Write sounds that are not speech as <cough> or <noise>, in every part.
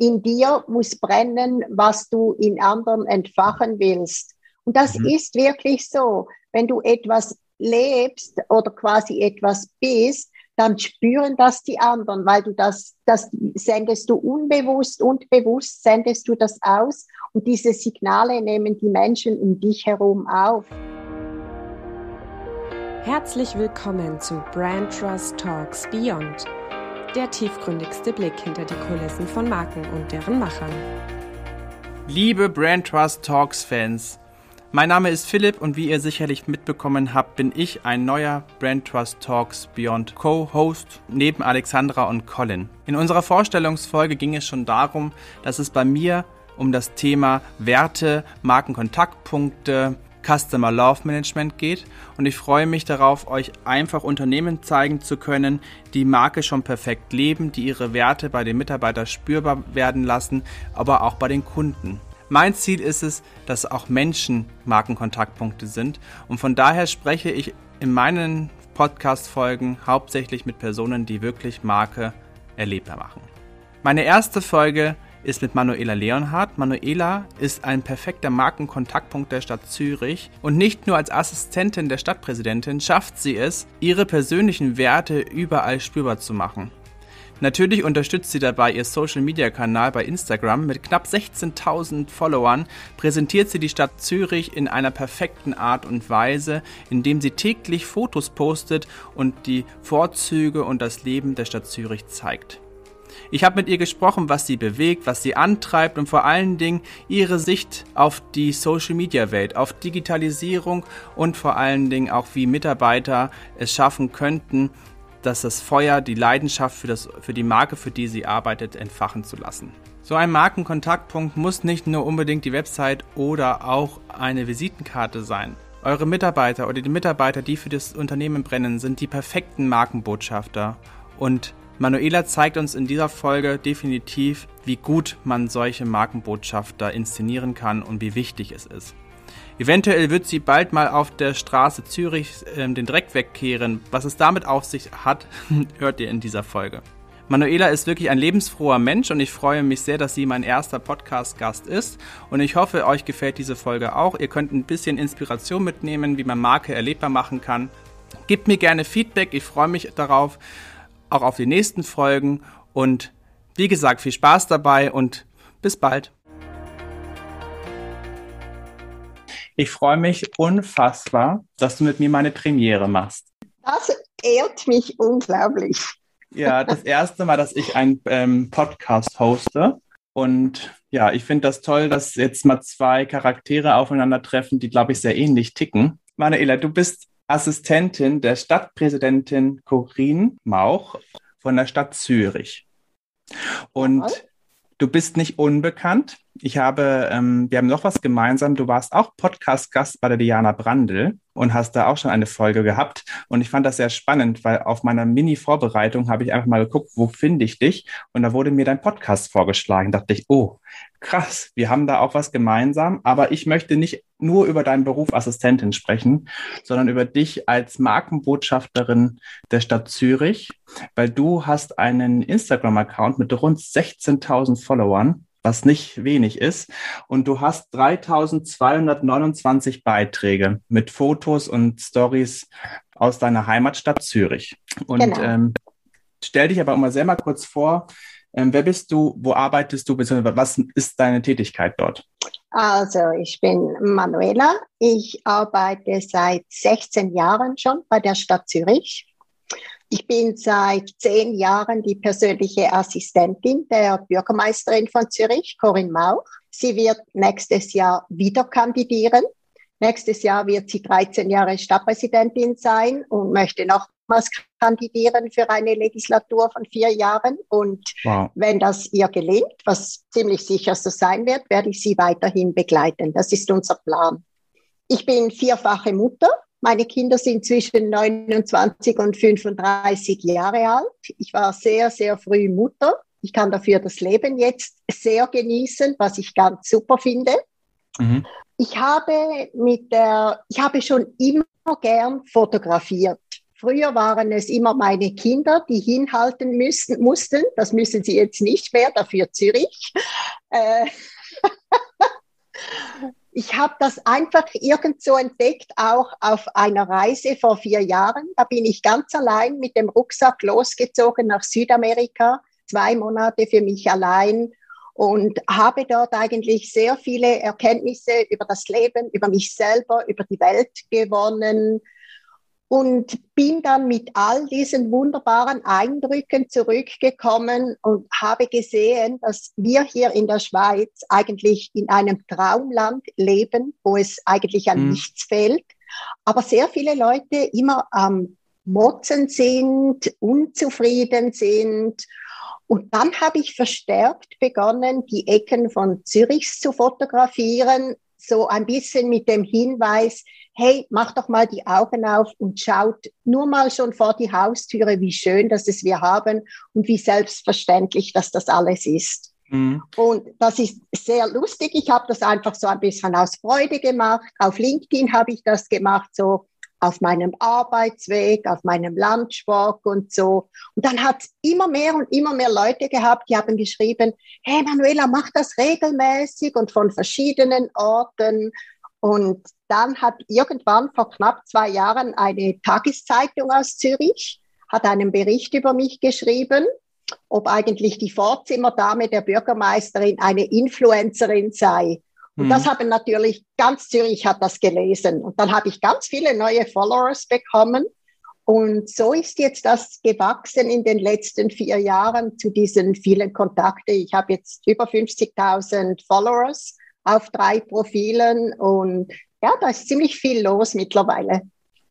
in dir muss brennen, was du in anderen entfachen willst. Und das mhm. ist wirklich so. Wenn du etwas lebst oder quasi etwas bist, dann spüren das die anderen, weil du das, das sendest du unbewusst und bewusst sendest du das aus und diese Signale nehmen die Menschen um dich herum auf. Herzlich willkommen zu Brand Trust Talks Beyond, der tiefgründigste Blick hinter die Kulissen von Marken und deren Machern. Liebe Brand Trust Talks Fans, mein Name ist Philipp und wie ihr sicherlich mitbekommen habt, bin ich ein neuer Brand Trust Talks Beyond Co-Host neben Alexandra und Colin. In unserer Vorstellungsfolge ging es schon darum, dass es bei mir um das Thema Werte, Markenkontaktpunkte, Customer Love Management geht und ich freue mich darauf, euch einfach Unternehmen zeigen zu können, die Marke schon perfekt leben, die ihre Werte bei den Mitarbeitern spürbar werden lassen, aber auch bei den Kunden. Mein Ziel ist es, dass auch Menschen Markenkontaktpunkte sind und von daher spreche ich in meinen Podcast-Folgen hauptsächlich mit Personen, die wirklich Marke erlebbar machen. Meine erste Folge ist mit Manuela Leonhardt. Manuela ist ein perfekter Markenkontaktpunkt der Stadt Zürich und nicht nur als Assistentin der Stadtpräsidentin schafft sie es, ihre persönlichen Werte überall spürbar zu machen. Natürlich unterstützt sie dabei ihr Social-Media-Kanal bei Instagram. Mit knapp 16.000 Followern präsentiert sie die Stadt Zürich in einer perfekten Art und Weise, indem sie täglich Fotos postet und die Vorzüge und das Leben der Stadt Zürich zeigt. Ich habe mit ihr gesprochen, was sie bewegt, was sie antreibt und vor allen Dingen ihre Sicht auf die Social-Media-Welt, auf Digitalisierung und vor allen Dingen auch, wie Mitarbeiter es schaffen könnten, dass das Feuer, die Leidenschaft für, das, für die Marke, für die sie arbeitet, entfachen zu lassen. So ein Markenkontaktpunkt muss nicht nur unbedingt die Website oder auch eine Visitenkarte sein. Eure Mitarbeiter oder die Mitarbeiter, die für das Unternehmen brennen, sind die perfekten Markenbotschafter. Und Manuela zeigt uns in dieser Folge definitiv, wie gut man solche Markenbotschafter inszenieren kann und wie wichtig es ist. Eventuell wird sie bald mal auf der Straße Zürich äh, den Dreck wegkehren. Was es damit auf sich hat, <laughs> hört ihr in dieser Folge. Manuela ist wirklich ein lebensfroher Mensch und ich freue mich sehr, dass sie mein erster Podcast-Gast ist. Und ich hoffe, euch gefällt diese Folge auch. Ihr könnt ein bisschen Inspiration mitnehmen, wie man Marke erlebbar machen kann. Gebt mir gerne Feedback, ich freue mich darauf, auch auf die nächsten Folgen. Und wie gesagt, viel Spaß dabei und bis bald. Ich freue mich unfassbar, dass du mit mir meine Premiere machst. Das ehrt mich unglaublich. Ja, das erste Mal, dass ich einen ähm, Podcast hoste. Und ja, ich finde das toll, dass jetzt mal zwei Charaktere aufeinandertreffen, die, glaube ich, sehr ähnlich ticken. Manuela, du bist Assistentin der Stadtpräsidentin Corinne Mauch von der Stadt Zürich. Und du bist nicht unbekannt. Ich habe, ähm, wir haben noch was gemeinsam. Du warst auch Podcast-Gast bei der Diana Brandl und hast da auch schon eine Folge gehabt. Und ich fand das sehr spannend, weil auf meiner Mini-Vorbereitung habe ich einfach mal geguckt, wo finde ich dich? Und da wurde mir dein Podcast vorgeschlagen. Da dachte ich, oh, krass, wir haben da auch was gemeinsam. Aber ich möchte nicht nur über deinen Beruf Assistentin sprechen, sondern über dich als Markenbotschafterin der Stadt Zürich, weil du hast einen Instagram-Account mit rund 16.000 Followern was nicht wenig ist. Und du hast 3229 Beiträge mit Fotos und Stories aus deiner Heimatstadt Zürich. Und genau. ähm, stell dich aber mal selber kurz vor, ähm, wer bist du, wo arbeitest du, beziehungsweise was ist deine Tätigkeit dort? Also, ich bin Manuela. Ich arbeite seit 16 Jahren schon bei der Stadt Zürich. Ich bin seit zehn Jahren die persönliche Assistentin der Bürgermeisterin von Zürich, Corinne Mauch. Sie wird nächstes Jahr wieder kandidieren. Nächstes Jahr wird sie 13 Jahre Stadtpräsidentin sein und möchte nochmals kandidieren für eine Legislatur von vier Jahren. Und wow. wenn das ihr gelingt, was ziemlich sicher so sein wird, werde ich sie weiterhin begleiten. Das ist unser Plan. Ich bin vierfache Mutter meine Kinder sind zwischen 29 und 35 Jahre alt. Ich war sehr, sehr früh Mutter. Ich kann dafür das Leben jetzt sehr genießen, was ich ganz super finde. Mhm. Ich habe mit der, ich habe schon immer gern fotografiert Früher waren es immer meine Kinder, die hinhalten müssen, mussten. Das müssen sie jetzt nicht mehr, dafür Zürich. Äh, <laughs> ich habe das einfach irgendwo entdeckt, auch auf einer Reise vor vier Jahren. Da bin ich ganz allein mit dem Rucksack losgezogen nach Südamerika, zwei Monate für mich allein und habe dort eigentlich sehr viele Erkenntnisse über das Leben, über mich selber, über die Welt gewonnen und bin dann mit all diesen wunderbaren Eindrücken zurückgekommen und habe gesehen, dass wir hier in der Schweiz eigentlich in einem Traumland leben, wo es eigentlich an mhm. nichts fehlt, aber sehr viele Leute immer am Motzen sind, unzufrieden sind. Und dann habe ich verstärkt begonnen, die Ecken von Zürichs zu fotografieren, so ein bisschen mit dem Hinweis, hey, mach doch mal die Augen auf und schaut nur mal schon vor die Haustüre, wie schön, dass es wir haben und wie selbstverständlich, dass das alles ist. Mhm. Und das ist sehr lustig. Ich habe das einfach so ein bisschen aus Freude gemacht. Auf LinkedIn habe ich das gemacht, so auf meinem Arbeitsweg, auf meinem Lunchwalk und so. Und dann hat es immer mehr und immer mehr Leute gehabt, die haben geschrieben, hey Manuela, mach das regelmäßig und von verschiedenen Orten. Und dann hat irgendwann vor knapp zwei Jahren eine Tageszeitung aus Zürich, hat einen Bericht über mich geschrieben, ob eigentlich die Vorzimmerdame der Bürgermeisterin eine Influencerin sei. Und mhm. das haben natürlich ganz Zürich hat das gelesen. Und dann habe ich ganz viele neue Followers bekommen. Und so ist jetzt das gewachsen in den letzten vier Jahren zu diesen vielen Kontakten. Ich habe jetzt über 50.000 Followers auf drei Profilen und ja, da ist ziemlich viel los mittlerweile.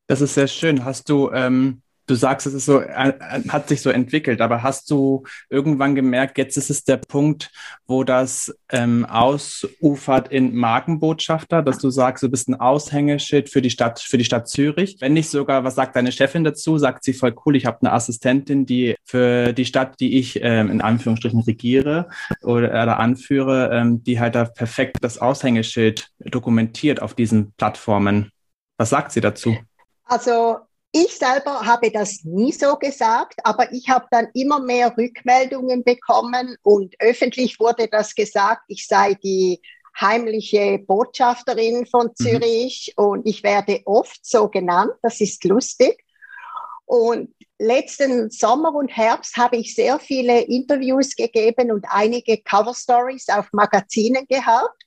Das ist sehr schön. Hast du, ähm, du sagst, es ist so, äh, hat sich so entwickelt, aber hast du irgendwann gemerkt, jetzt ist es der Punkt, wo das ähm, ausufert in Markenbotschafter, dass du sagst, du bist ein Aushängeschild für die Stadt, für die Stadt Zürich. Wenn nicht sogar, was sagt deine Chefin dazu? Sagt sie voll cool, ich habe eine Assistentin, die für die Stadt, die ich ähm, in Anführungsstrichen regiere oder, oder anführe, ähm, die halt da perfekt das Aushängeschild dokumentiert auf diesen Plattformen. Was sagt sie dazu? Also ich selber habe das nie so gesagt, aber ich habe dann immer mehr Rückmeldungen bekommen und öffentlich wurde das gesagt, ich sei die heimliche Botschafterin von mhm. Zürich mhm. und ich werde oft so genannt, das ist lustig. Und letzten Sommer und Herbst habe ich sehr viele Interviews gegeben und einige Cover Stories auf Magazinen gehabt.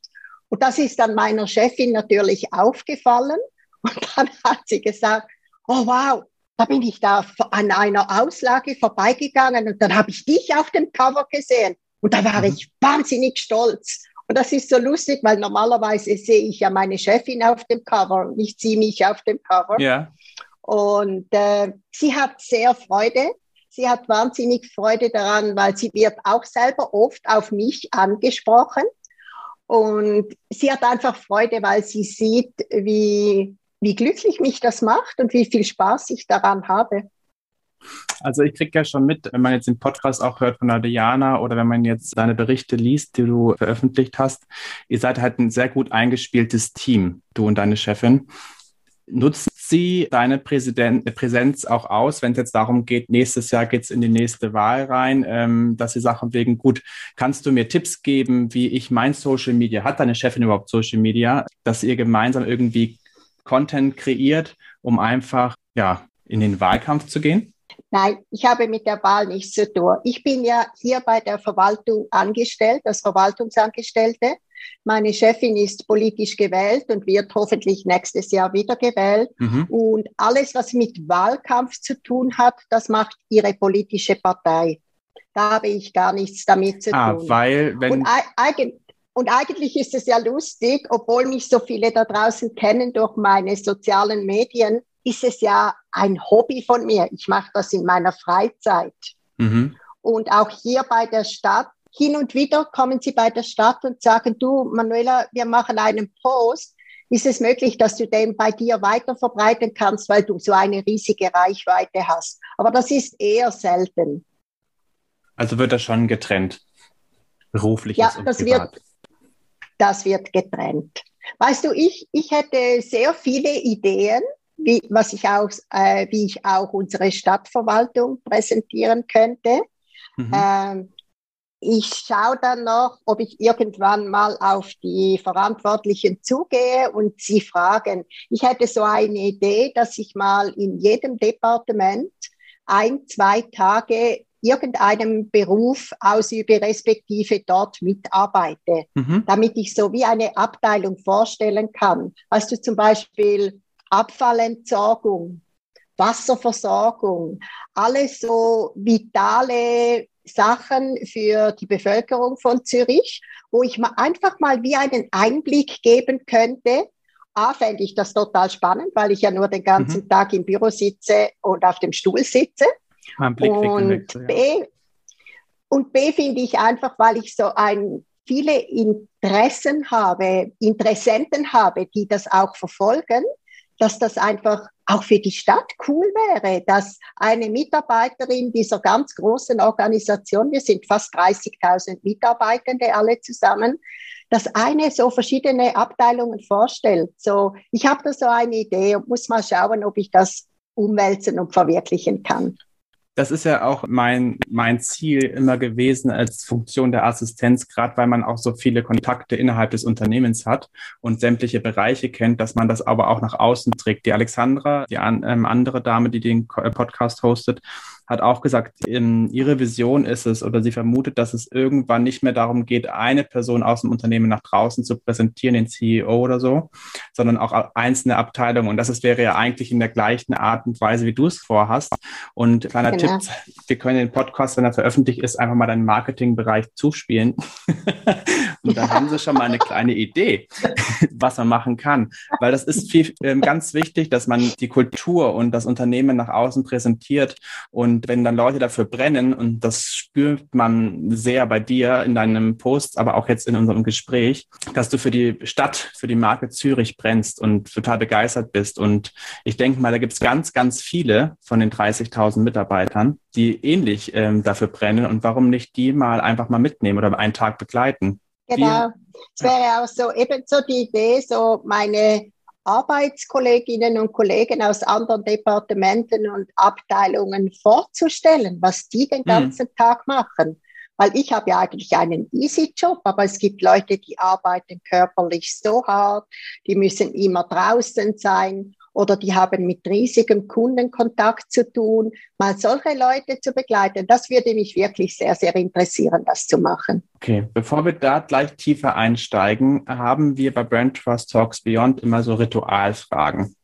Und das ist dann meiner Chefin natürlich aufgefallen. Und dann <laughs> hat sie gesagt, oh wow, da bin ich da an einer Auslage vorbeigegangen und dann habe ich dich auf dem Cover gesehen und da war mhm. ich wahnsinnig stolz. Und das ist so lustig, weil normalerweise sehe ich ja meine Chefin auf dem Cover und nicht sie mich auf dem Cover. Ja. Und äh, sie hat sehr Freude. Sie hat wahnsinnig Freude daran, weil sie wird auch selber oft auf mich angesprochen. Und sie hat einfach Freude, weil sie sieht, wie, wie glücklich mich das macht und wie viel Spaß ich daran habe. Also ich kriege ja schon mit, wenn man jetzt den Podcast auch hört von der Diana oder wenn man jetzt deine Berichte liest, die du veröffentlicht hast, ihr seid halt ein sehr gut eingespieltes Team, du und deine Chefin. Nutzt sie deine Präsident Präsenz auch aus, wenn es jetzt darum geht, nächstes Jahr geht es in die nächste Wahl rein, ähm, dass sie Sachen wegen, gut, kannst du mir Tipps geben, wie ich mein Social Media, hat deine Chefin überhaupt Social Media, dass ihr gemeinsam irgendwie Content kreiert, um einfach ja, in den Wahlkampf zu gehen? Nein, ich habe mit der Wahl nichts zu tun. Ich bin ja hier bei der Verwaltung angestellt, als Verwaltungsangestellte. Meine Chefin ist politisch gewählt und wird hoffentlich nächstes Jahr wiedergewählt. Mhm. Und alles, was mit Wahlkampf zu tun hat, das macht ihre politische Partei. Da habe ich gar nichts damit zu ah, tun. Weil, wenn und und eigentlich ist es ja lustig, obwohl mich so viele da draußen kennen durch meine sozialen Medien, ist es ja ein Hobby von mir. Ich mache das in meiner Freizeit. Mhm. Und auch hier bei der Stadt, hin und wieder kommen sie bei der Stadt und sagen, du, Manuela, wir machen einen Post. Ist es möglich, dass du den bei dir weiter verbreiten kannst, weil du so eine riesige Reichweite hast? Aber das ist eher selten. Also wird das schon getrennt, berufliches ja, und das privat. Wird, das wird getrennt. Weißt du, ich, ich hätte sehr viele Ideen, wie, was ich auch, äh, wie ich auch unsere Stadtverwaltung präsentieren könnte. Mhm. Ähm, ich schaue dann noch, ob ich irgendwann mal auf die Verantwortlichen zugehe und sie fragen. Ich hätte so eine Idee, dass ich mal in jedem Departement ein, zwei Tage irgendeinem Beruf ausübe, respektive dort mitarbeite, mhm. damit ich so wie eine Abteilung vorstellen kann. Weißt du zum Beispiel Abfallentsorgung, Wasserversorgung, alles so vitale Sachen für die Bevölkerung von Zürich, wo ich mal einfach mal wie einen Einblick geben könnte. A, fände ich das total spannend, weil ich ja nur den ganzen mhm. Tag im Büro sitze und auf dem Stuhl sitze. Und B, und B finde ich einfach, weil ich so ein viele Interessen habe, Interessenten habe, die das auch verfolgen, dass das einfach auch für die Stadt cool wäre, dass eine Mitarbeiterin dieser ganz großen Organisation, wir sind fast 30.000 Mitarbeitende alle zusammen, dass eine so verschiedene Abteilungen vorstellt. So, ich habe da so eine Idee und muss mal schauen, ob ich das umwälzen und verwirklichen kann. Das ist ja auch mein, mein Ziel immer gewesen als Funktion der Assistenz, gerade weil man auch so viele Kontakte innerhalb des Unternehmens hat und sämtliche Bereiche kennt, dass man das aber auch nach außen trägt. Die Alexandra, die an, ähm, andere Dame, die den Podcast hostet, hat auch gesagt, in, ihre Vision ist es oder sie vermutet, dass es irgendwann nicht mehr darum geht, eine Person aus dem Unternehmen nach draußen zu präsentieren, den CEO oder so, sondern auch einzelne Abteilungen. Und das ist, wäre ja eigentlich in der gleichen Art und Weise, wie du es vorhast. Und kleiner genau. Tipp, wir können den Podcast, wenn er veröffentlicht ist, einfach mal deinen Marketingbereich zuspielen. <laughs> und dann haben sie schon mal eine kleine Idee, <laughs> was man machen kann. Weil das ist viel, äh, ganz wichtig, dass man die Kultur und das Unternehmen nach außen präsentiert und und wenn dann Leute dafür brennen, und das spürt man sehr bei dir in deinem Post, aber auch jetzt in unserem Gespräch, dass du für die Stadt, für die Marke Zürich brennst und total begeistert bist. Und ich denke mal, da gibt es ganz, ganz viele von den 30.000 Mitarbeitern, die ähnlich ähm, dafür brennen. Und warum nicht die mal einfach mal mitnehmen oder einen Tag begleiten? Genau. Es wäre auch so eben so die Idee, so meine Arbeitskolleginnen und Kollegen aus anderen Departementen und Abteilungen vorzustellen, was die den mhm. ganzen mhm. Tag machen. Weil ich habe ja eigentlich einen easy Job, aber es gibt Leute, die arbeiten körperlich so hart, die müssen immer draußen sein oder die haben mit riesigem Kundenkontakt zu tun. Mal solche Leute zu begleiten, das würde mich wirklich sehr, sehr interessieren, das zu machen. Okay, bevor wir da gleich tiefer einsteigen, haben wir bei Brand Trust Talks Beyond immer so Ritualfragen.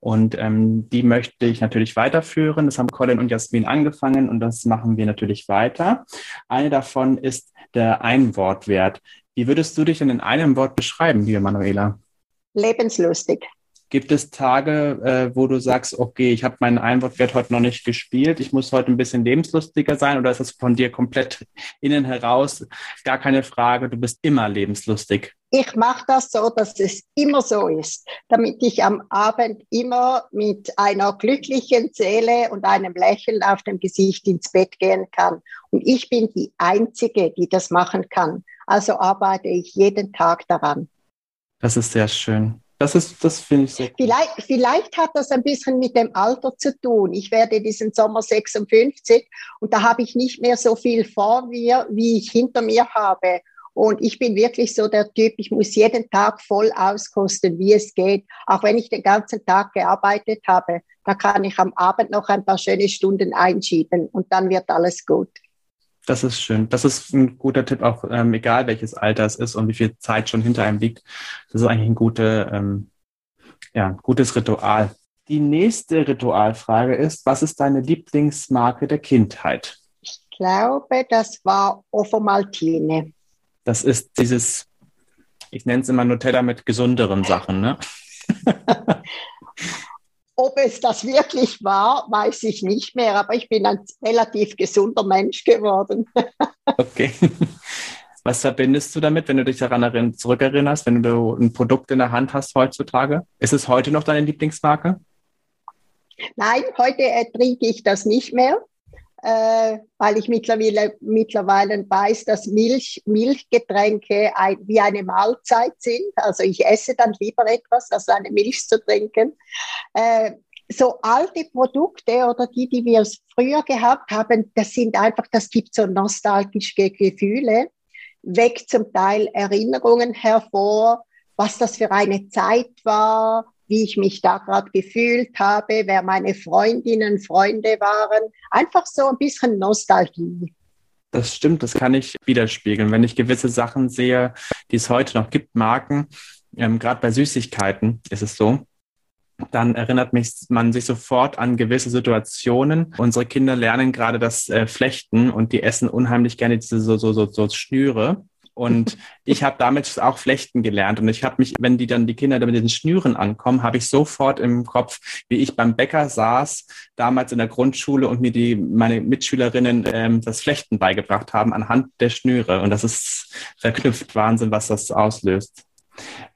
Und ähm, die möchte ich natürlich weiterführen. Das haben Colin und Jasmin angefangen und das machen wir natürlich weiter. Eine davon ist der Einwortwert. Wie würdest du dich denn in einem Wort beschreiben, liebe Manuela? Lebenslustig. Gibt es Tage, äh, wo du sagst, okay, ich habe meinen Einwortwert heute noch nicht gespielt, ich muss heute ein bisschen lebenslustiger sein oder ist das von dir komplett <laughs> innen heraus gar keine Frage, du bist immer lebenslustig? Ich mache das so, dass es immer so ist, damit ich am Abend immer mit einer glücklichen Seele und einem Lächeln auf dem Gesicht ins Bett gehen kann. Und ich bin die Einzige, die das machen kann. Also arbeite ich jeden Tag daran. Das ist sehr schön. Das ist, das finde ich sehr cool. Vielleicht, vielleicht hat das ein bisschen mit dem Alter zu tun. Ich werde diesen Sommer 56 und da habe ich nicht mehr so viel vor mir, wie ich hinter mir habe. Und ich bin wirklich so der Typ, ich muss jeden Tag voll auskosten, wie es geht. Auch wenn ich den ganzen Tag gearbeitet habe, da kann ich am Abend noch ein paar schöne Stunden einschieben und dann wird alles gut. Das ist schön. Das ist ein guter Tipp, auch ähm, egal welches Alter es ist und wie viel Zeit schon hinter einem liegt. Das ist eigentlich ein gute, ähm, ja, gutes Ritual. Die nächste Ritualfrage ist, was ist deine Lieblingsmarke der Kindheit? Ich glaube, das war Offomaltine. Das ist dieses, ich nenne es immer Nutella mit gesunderen Sachen, ne? <laughs> Ob es das wirklich war, weiß ich nicht mehr, aber ich bin ein relativ gesunder Mensch geworden. <laughs> okay. Was verbindest du damit, wenn du dich daran zurückerinnerst, wenn du ein Produkt in der Hand hast heutzutage? Ist es heute noch deine Lieblingsmarke? Nein, heute äh, trinke ich das nicht mehr. Äh, weil ich mittlerweile, mittlerweile weiß, dass Milch, Milchgetränke ein, wie eine Mahlzeit sind. Also ich esse dann lieber etwas, als eine Milch zu trinken. Äh, so alte Produkte oder die, die wir früher gehabt haben, das sind einfach, das gibt so nostalgische Gefühle, weckt zum Teil Erinnerungen hervor, was das für eine Zeit war, wie ich mich da gerade gefühlt habe, wer meine Freundinnen, Freunde waren. Einfach so ein bisschen Nostalgie. Das stimmt, das kann ich widerspiegeln. Wenn ich gewisse Sachen sehe, die es heute noch gibt, Marken, ähm, gerade bei Süßigkeiten ist es so, dann erinnert mich man sich sofort an gewisse Situationen. Unsere Kinder lernen gerade das äh, Flechten und die essen unheimlich gerne diese so, so, so, so Schnüre. Und <laughs> ich habe damit auch Flechten gelernt. Und ich habe mich, wenn die dann die Kinder mit den Schnüren ankommen, habe ich sofort im Kopf, wie ich beim Bäcker saß, damals in der Grundschule und mir die meine Mitschülerinnen ähm, das Flechten beigebracht haben anhand der Schnüre. Und das ist verknüpft Wahnsinn, was das auslöst.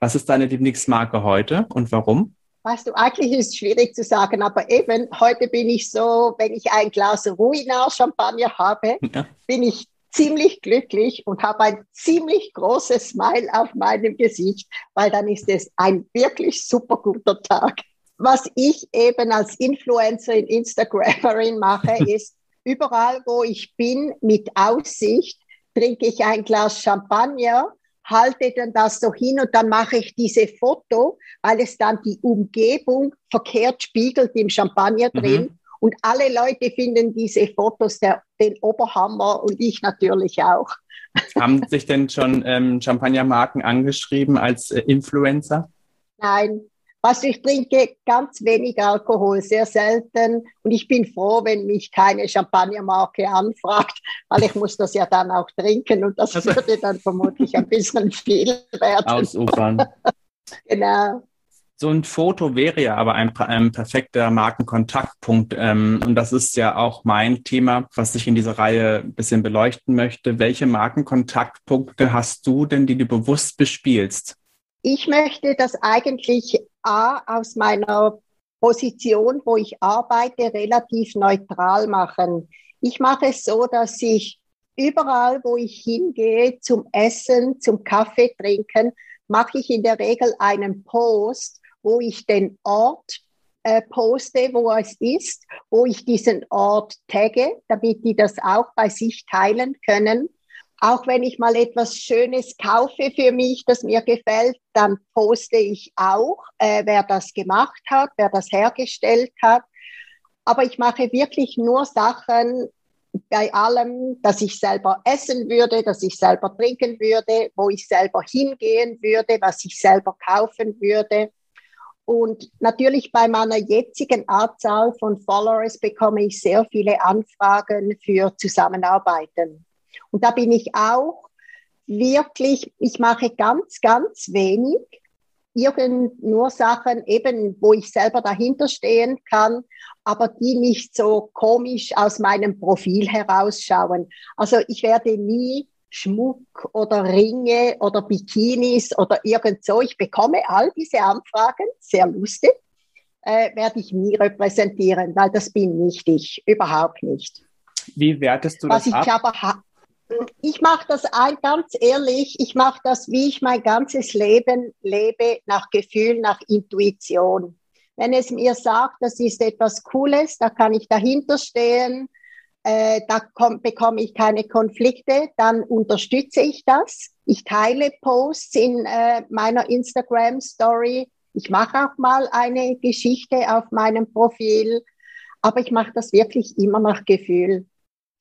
Was ist deine Lieblingsmarke heute und warum? Weißt du, eigentlich ist es schwierig zu sagen, aber eben heute bin ich so, wenn ich ein Glas Ruinar Champagner habe, ja. bin ich ziemlich glücklich und habe ein ziemlich großes Smile auf meinem Gesicht, weil dann ist es ein wirklich super guter Tag. Was ich eben als Influencerin, Instagramerin mache, <laughs> ist überall, wo ich bin, mit Aussicht, trinke ich ein Glas Champagner halte dann das so hin und dann mache ich diese Foto, weil es dann die Umgebung verkehrt spiegelt im Champagner mhm. drin. Mhm. Und alle Leute finden diese Fotos der, den Oberhammer und ich natürlich auch. <laughs> Haben sich denn schon ähm, Champagnermarken angeschrieben als äh, Influencer? Nein, was ich trinke, ganz wenig Alkohol, sehr selten. Und ich bin froh, wenn mich keine Champagnermarke anfragt, weil ich muss das ja dann auch trinken und das also, würde dann vermutlich ein bisschen <laughs> viel werden. Ausufern. <laughs> genau. So ein Foto wäre ja aber ein, ein perfekter Markenkontaktpunkt. Ähm, und das ist ja auch mein Thema, was ich in dieser Reihe ein bisschen beleuchten möchte. Welche Markenkontaktpunkte hast du denn, die du bewusst bespielst? Ich möchte das eigentlich A aus meiner Position, wo ich arbeite, relativ neutral machen. Ich mache es so, dass ich überall, wo ich hingehe, zum Essen, zum Kaffee trinken, mache ich in der Regel einen Post, wo ich den Ort äh, poste, wo es ist, wo ich diesen Ort tagge, damit die das auch bei sich teilen können. Auch wenn ich mal etwas Schönes kaufe für mich, das mir gefällt, dann poste ich auch, äh, wer das gemacht hat, wer das hergestellt hat. Aber ich mache wirklich nur Sachen bei allem, dass ich selber essen würde, dass ich selber trinken würde, wo ich selber hingehen würde, was ich selber kaufen würde. Und natürlich bei meiner jetzigen Anzahl von Followers bekomme ich sehr viele Anfragen für Zusammenarbeiten. Und da bin ich auch wirklich, ich mache ganz, ganz wenig, irgend nur Sachen eben, wo ich selber dahinter stehen kann, aber die nicht so komisch aus meinem Profil herausschauen. Also ich werde nie Schmuck oder Ringe oder Bikinis oder irgend so. Ich bekomme all diese Anfragen, sehr lustig, äh, werde ich nie repräsentieren, weil das bin nicht ich, überhaupt nicht. Wie wertest du Was das ich aber ich mache das ein, ganz ehrlich, ich mache das, wie ich mein ganzes Leben lebe, nach Gefühl, nach Intuition. Wenn es mir sagt, das ist etwas Cooles, da kann ich dahinter stehen, äh, da komm, bekomme ich keine Konflikte, dann unterstütze ich das. Ich teile Posts in äh, meiner Instagram-Story. Ich mache auch mal eine Geschichte auf meinem Profil, aber ich mache das wirklich immer nach Gefühl.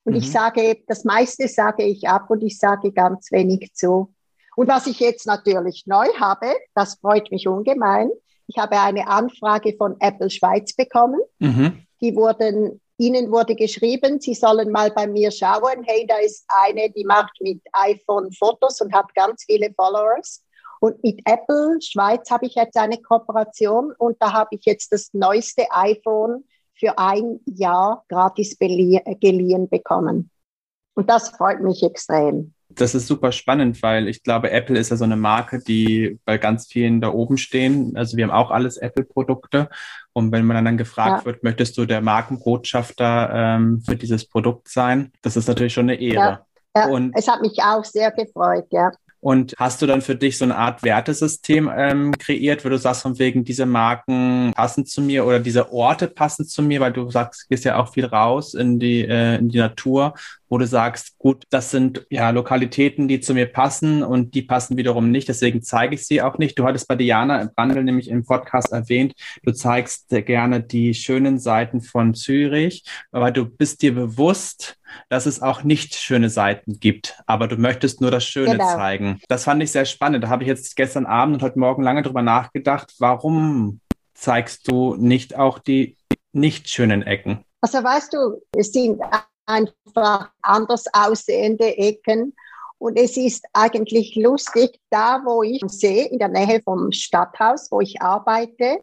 Und mhm. ich sage, das meiste sage ich ab und ich sage ganz wenig zu. Und was ich jetzt natürlich neu habe, das freut mich ungemein. Ich habe eine Anfrage von Apple Schweiz bekommen. Mhm. Die wurden, ihnen wurde geschrieben, sie sollen mal bei mir schauen. Hey, da ist eine, die macht mit iPhone Fotos und hat ganz viele Followers. Und mit Apple Schweiz habe ich jetzt eine Kooperation und da habe ich jetzt das neueste iPhone für ein Jahr gratis geliehen bekommen. Und das freut mich extrem. Das ist super spannend, weil ich glaube, Apple ist ja so eine Marke, die bei ganz vielen da oben stehen. Also wir haben auch alles Apple-Produkte Und wenn man dann gefragt ja. wird, möchtest du der Markenbotschafter ähm, für dieses Produkt sein, das ist natürlich schon eine Ehre. Ja. Ja, und es hat mich auch sehr gefreut, ja. Und hast du dann für dich so eine Art Wertesystem ähm, kreiert, wo du sagst, von wegen diese Marken passen zu mir oder diese Orte passen zu mir, weil du sagst, du gehst ja auch viel raus in die, äh, in die Natur, wo du sagst, gut, das sind ja Lokalitäten, die zu mir passen und die passen wiederum nicht, deswegen zeige ich sie auch nicht. Du hattest bei Diana Brandl nämlich im Podcast erwähnt, du zeigst gerne die schönen Seiten von Zürich, aber du bist dir bewusst, dass es auch nicht schöne Seiten gibt, aber du möchtest nur das Schöne genau. zeigen. Das fand ich sehr spannend. Da habe ich jetzt gestern Abend und heute Morgen lange drüber nachgedacht, warum zeigst du nicht auch die nicht schönen Ecken? Also weißt du, es sind einfach anders aussehende Ecken. Und es ist eigentlich lustig, da wo ich sehe, in der Nähe vom Stadthaus, wo ich arbeite,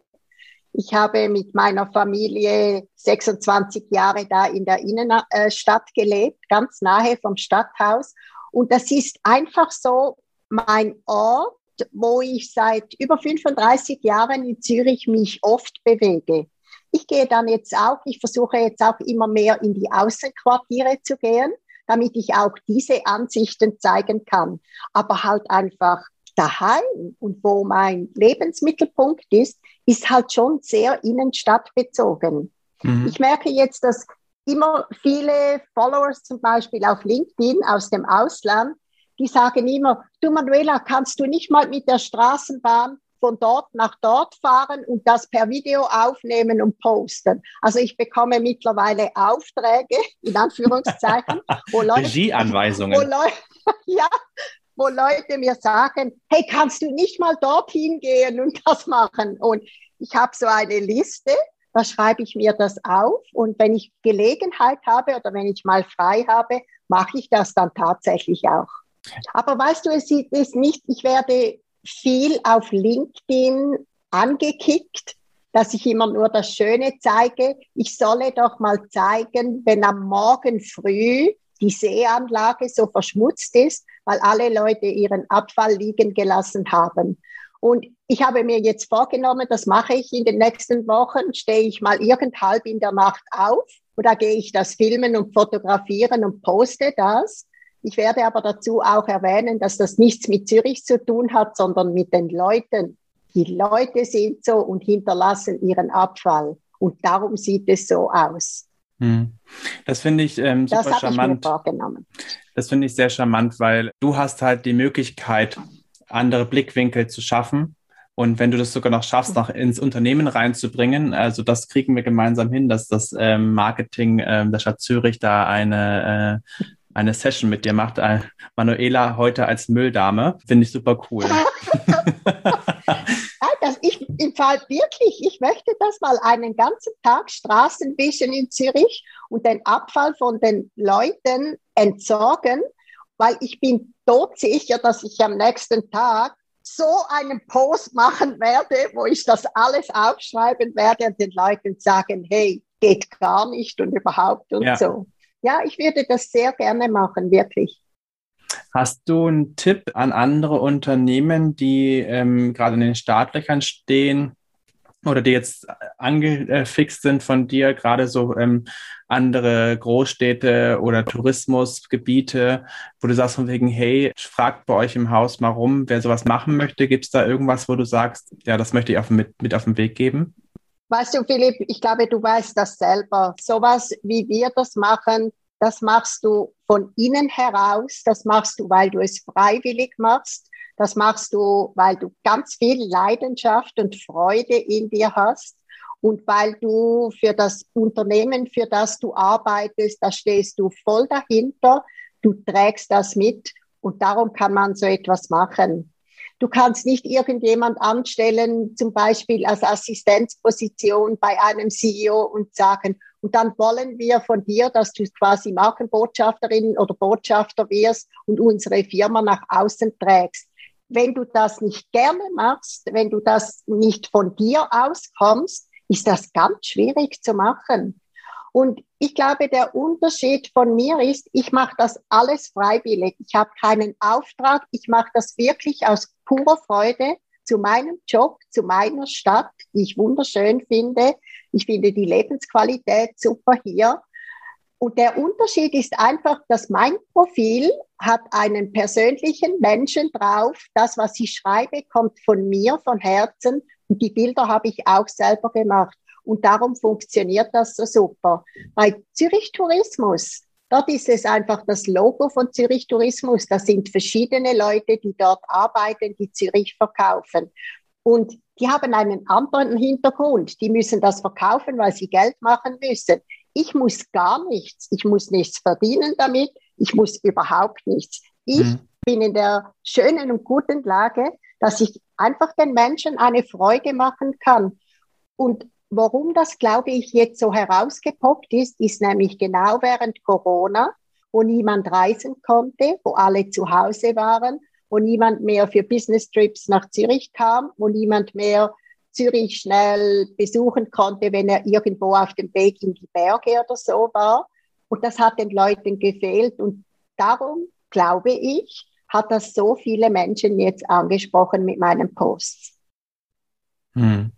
ich habe mit meiner Familie 26 Jahre da in der Innenstadt gelebt, ganz nahe vom Stadthaus. Und das ist einfach so mein Ort, wo ich seit über 35 Jahren in Zürich mich oft bewege. Ich gehe dann jetzt auch, ich versuche jetzt auch immer mehr in die Außenquartiere zu gehen, damit ich auch diese Ansichten zeigen kann. Aber halt einfach daheim und wo mein Lebensmittelpunkt ist, ist halt schon sehr innenstadtbezogen. Mhm. Ich merke jetzt, dass immer viele Followers zum Beispiel auf LinkedIn aus dem Ausland, die sagen immer, du Manuela, kannst du nicht mal mit der Straßenbahn von dort nach dort fahren und das per Video aufnehmen und posten. Also ich bekomme mittlerweile Aufträge, in Anführungszeichen, wo <laughs> Leute, Regieanweisungen. Wo Leute, <laughs> ja, wo Leute mir sagen, hey, kannst du nicht mal dorthin gehen und das machen? Und ich habe so eine Liste, da schreibe ich mir das auf und wenn ich Gelegenheit habe oder wenn ich mal frei habe, mache ich das dann tatsächlich auch. Aber weißt du, es ist nicht, ich werde viel auf LinkedIn angekickt, dass ich immer nur das Schöne zeige. Ich solle doch mal zeigen, wenn am Morgen früh die Seeanlage so verschmutzt ist, weil alle Leute ihren Abfall liegen gelassen haben. Und ich habe mir jetzt vorgenommen, das mache ich in den nächsten Wochen, stehe ich mal irgendhalb in der Nacht auf da gehe ich das filmen und fotografieren und poste das. Ich werde aber dazu auch erwähnen, dass das nichts mit Zürich zu tun hat, sondern mit den Leuten. Die Leute sind so und hinterlassen ihren Abfall. Und darum sieht es so aus. Hm. Das finde ich ähm, super das charmant. Das finde ich sehr charmant, weil du hast halt die Möglichkeit, andere Blickwinkel zu schaffen. Und wenn du das sogar noch schaffst, noch ins Unternehmen reinzubringen, also das kriegen wir gemeinsam hin, dass das ähm, Marketing ähm, der Stadt Zürich da eine, äh, eine Session mit dir macht. Äh, Manuela heute als Mülldame. Finde ich super cool. <laughs> das, ich, Im Fall wirklich, ich möchte das mal einen ganzen Tag Straßenwischen in Zürich und den Abfall von den Leuten entsorgen, weil ich bin todsicher, dass ich am nächsten Tag so einen Post machen werde, wo ich das alles aufschreiben werde und den Leuten sagen, hey, geht gar nicht und überhaupt und ja. so. Ja, ich würde das sehr gerne machen, wirklich. Hast du einen Tipp an andere Unternehmen, die ähm, gerade in den Startlöchern stehen oder die jetzt angefixt sind von dir, gerade so ähm, andere Großstädte oder Tourismusgebiete, wo du sagst von wegen, hey, fragt bei euch im Haus mal rum, wer sowas machen möchte. Gibt es da irgendwas, wo du sagst, ja, das möchte ich auf, mit, mit auf den Weg geben? Weißt du, Philipp, ich glaube, du weißt das selber. Sowas, wie wir das machen, das machst du von innen heraus, das machst du, weil du es freiwillig machst, das machst du, weil du ganz viel Leidenschaft und Freude in dir hast. Und weil du für das Unternehmen, für das du arbeitest, da stehst du voll dahinter, du trägst das mit. Und darum kann man so etwas machen. Du kannst nicht irgendjemand anstellen, zum Beispiel als Assistenzposition bei einem CEO und sagen, und dann wollen wir von dir, dass du quasi Markenbotschafterin oder Botschafter wirst und unsere Firma nach außen trägst. Wenn du das nicht gerne machst, wenn du das nicht von dir auskommst, ist das ganz schwierig zu machen. Und ich glaube, der Unterschied von mir ist, ich mache das alles freiwillig. Ich habe keinen Auftrag. Ich mache das wirklich aus purer Freude, zu meinem Job, zu meiner Stadt, die ich wunderschön finde. Ich finde die Lebensqualität super hier. Und der Unterschied ist einfach, dass mein Profil hat einen persönlichen Menschen drauf. Das, was ich schreibe, kommt von mir, von Herzen. Und die Bilder habe ich auch selber gemacht. Und darum funktioniert das so super. Bei Zürich Tourismus, dort ist es einfach das Logo von Zürich Tourismus. Das sind verschiedene Leute, die dort arbeiten, die Zürich verkaufen. Und die haben einen anderen Hintergrund. Die müssen das verkaufen, weil sie Geld machen müssen. Ich muss gar nichts. Ich muss nichts verdienen damit. Ich muss überhaupt nichts. Ich mhm. bin in der schönen und guten Lage, dass ich einfach den Menschen eine Freude machen kann. Und Warum das, glaube ich, jetzt so herausgepoppt ist, ist nämlich genau während Corona, wo niemand reisen konnte, wo alle zu Hause waren, wo niemand mehr für Business Trips nach Zürich kam, wo niemand mehr Zürich schnell besuchen konnte, wenn er irgendwo auf dem Weg in die Berge oder so war. Und das hat den Leuten gefehlt. Und darum, glaube ich, hat das so viele Menschen jetzt angesprochen mit meinem Post. Hm.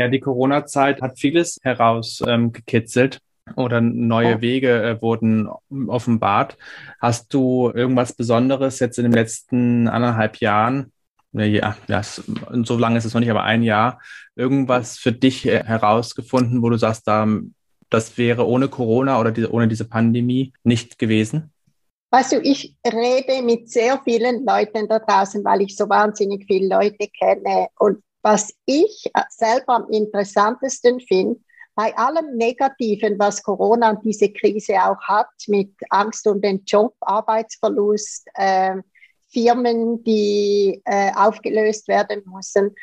Ja, die Corona-Zeit hat vieles herausgekitzelt ähm, oder neue oh. Wege äh, wurden offenbart. Hast du irgendwas Besonderes jetzt in den letzten anderthalb Jahren ja, ja, so lange ist es noch nicht, aber ein Jahr, irgendwas für dich äh, herausgefunden, wo du sagst, da, das wäre ohne Corona oder diese, ohne diese Pandemie nicht gewesen? Weißt du, ich rede mit sehr vielen Leuten da draußen, weil ich so wahnsinnig viele Leute kenne. Und was ich selber am interessantesten finde, bei allem Negativen, was Corona und diese Krise auch hat, mit Angst um den Job, Arbeitsverlust, äh, Firmen, die äh, aufgelöst werden müssen.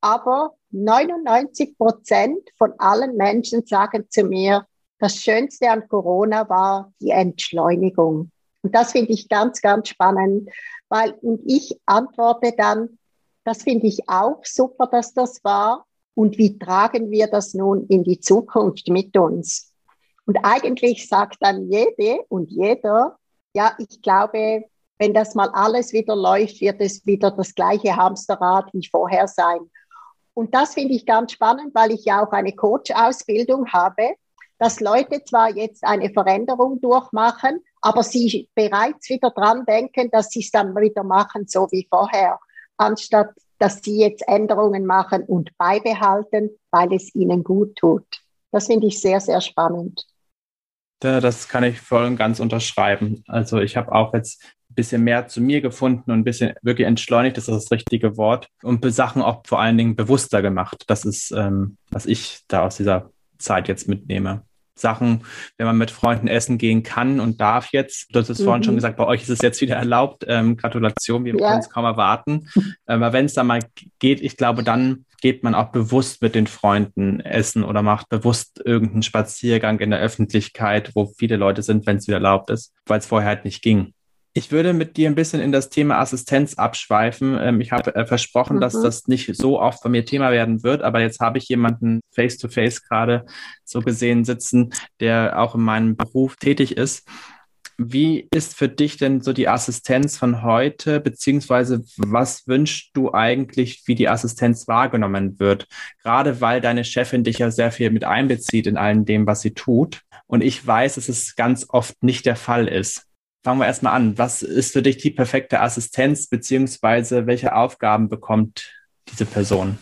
Aber 99 Prozent von allen Menschen sagen zu mir, das Schönste an Corona war die Entschleunigung. Und das finde ich ganz, ganz spannend, weil, und ich antworte dann, das finde ich auch super, dass das war. Und wie tragen wir das nun in die Zukunft mit uns? Und eigentlich sagt dann jede und jeder, ja, ich glaube, wenn das mal alles wieder läuft, wird es wieder das gleiche Hamsterrad wie vorher sein. Und das finde ich ganz spannend, weil ich ja auch eine Coach-Ausbildung habe, dass Leute zwar jetzt eine Veränderung durchmachen, aber sie bereits wieder dran denken, dass sie es dann wieder machen, so wie vorher anstatt dass sie jetzt Änderungen machen und beibehalten, weil es ihnen gut tut. Das finde ich sehr, sehr spannend. Das kann ich voll und ganz unterschreiben. Also ich habe auch jetzt ein bisschen mehr zu mir gefunden und ein bisschen wirklich entschleunigt, das ist das richtige Wort, und Sachen auch vor allen Dingen bewusster gemacht. Das ist, ähm, was ich da aus dieser Zeit jetzt mitnehme. Sachen, wenn man mit Freunden essen gehen kann und darf jetzt. Du hast es mhm. vorhin schon mhm. gesagt, bei euch ist es jetzt wieder erlaubt. Ähm, Gratulation, wir ja. können es kaum erwarten. Aber wenn es dann mal geht, ich glaube, dann geht man auch bewusst mit den Freunden essen oder macht bewusst irgendeinen Spaziergang in der Öffentlichkeit, wo viele Leute sind, wenn es wieder erlaubt ist, weil es vorher halt nicht ging. Ich würde mit dir ein bisschen in das Thema Assistenz abschweifen. Ähm, ich habe äh, versprochen, mhm. dass das nicht so oft bei mir Thema werden wird, aber jetzt habe ich jemanden face-to-face gerade so gesehen sitzen, der auch in meinem Beruf tätig ist. Wie ist für dich denn so die Assistenz von heute, beziehungsweise was wünschst du eigentlich, wie die Assistenz wahrgenommen wird? Gerade weil deine Chefin dich ja sehr viel mit einbezieht in allem dem, was sie tut. Und ich weiß, dass es ganz oft nicht der Fall ist fangen wir erstmal an. Was ist für dich die perfekte Assistenz, beziehungsweise welche Aufgaben bekommt diese Person?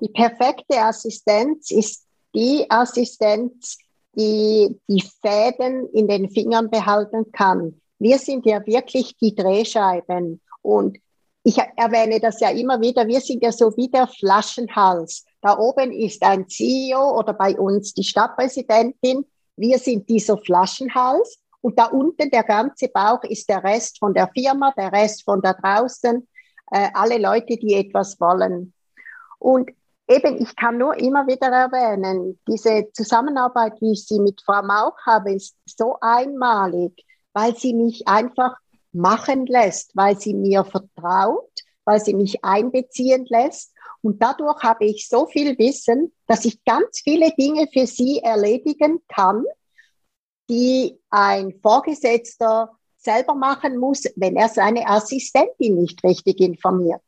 Die perfekte Assistenz ist die Assistenz, die die Fäden in den Fingern behalten kann. Wir sind ja wirklich die Drehscheiben und ich erwähne das ja immer wieder, wir sind ja so wie der Flaschenhals. Da oben ist ein CEO oder bei uns die Stadtpräsidentin. Wir sind dieser Flaschenhals und da unten der ganze Bauch ist der Rest von der Firma, der Rest von da draußen, äh, alle Leute, die etwas wollen. Und eben, ich kann nur immer wieder erwähnen, diese Zusammenarbeit, wie ich sie mit Frau Mauch habe, ist so einmalig, weil sie mich einfach machen lässt, weil sie mir vertraut, weil sie mich einbeziehen lässt. Und dadurch habe ich so viel Wissen, dass ich ganz viele Dinge für sie erledigen kann, die ein Vorgesetzter selber machen muss, wenn er seine Assistentin nicht richtig informiert.